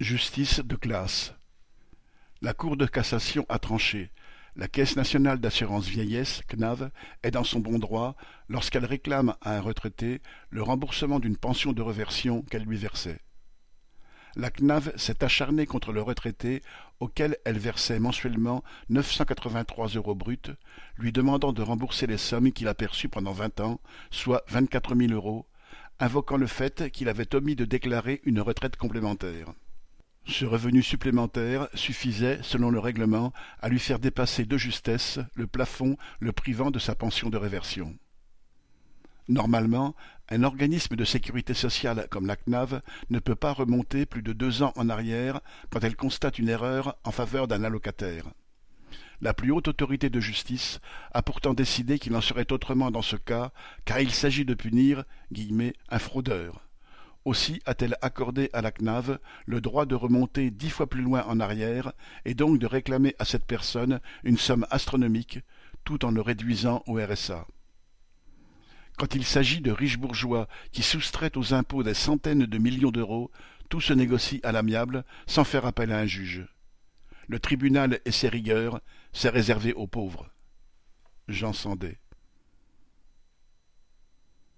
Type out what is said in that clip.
Justice de classe. La Cour de cassation a tranché. La Caisse nationale d'assurance vieillesse, CNAV, est dans son bon droit lorsqu'elle réclame à un retraité le remboursement d'une pension de reversion qu'elle lui versait. La CNAV s'est acharnée contre le retraité auquel elle versait mensuellement 983 euros bruts, lui demandant de rembourser les sommes qu'il a perçues pendant vingt ans, soit vingt-quatre mille euros, invoquant le fait qu'il avait omis de déclarer une retraite complémentaire. Ce revenu supplémentaire suffisait, selon le règlement, à lui faire dépasser de justesse le plafond le privant de sa pension de réversion. Normalement, un organisme de sécurité sociale comme la CNAV ne peut pas remonter plus de deux ans en arrière quand elle constate une erreur en faveur d'un allocataire. La plus haute autorité de justice a pourtant décidé qu'il en serait autrement dans ce cas, car il s'agit de punir un fraudeur. Aussi a-t-elle accordé à la CNAV le droit de remonter dix fois plus loin en arrière et donc de réclamer à cette personne une somme astronomique, tout en le réduisant au RSA. Quand il s'agit de riches bourgeois qui soustraient aux impôts des centaines de millions d'euros, tout se négocie à l'amiable, sans faire appel à un juge. Le tribunal et ses rigueurs, c'est réservé aux pauvres.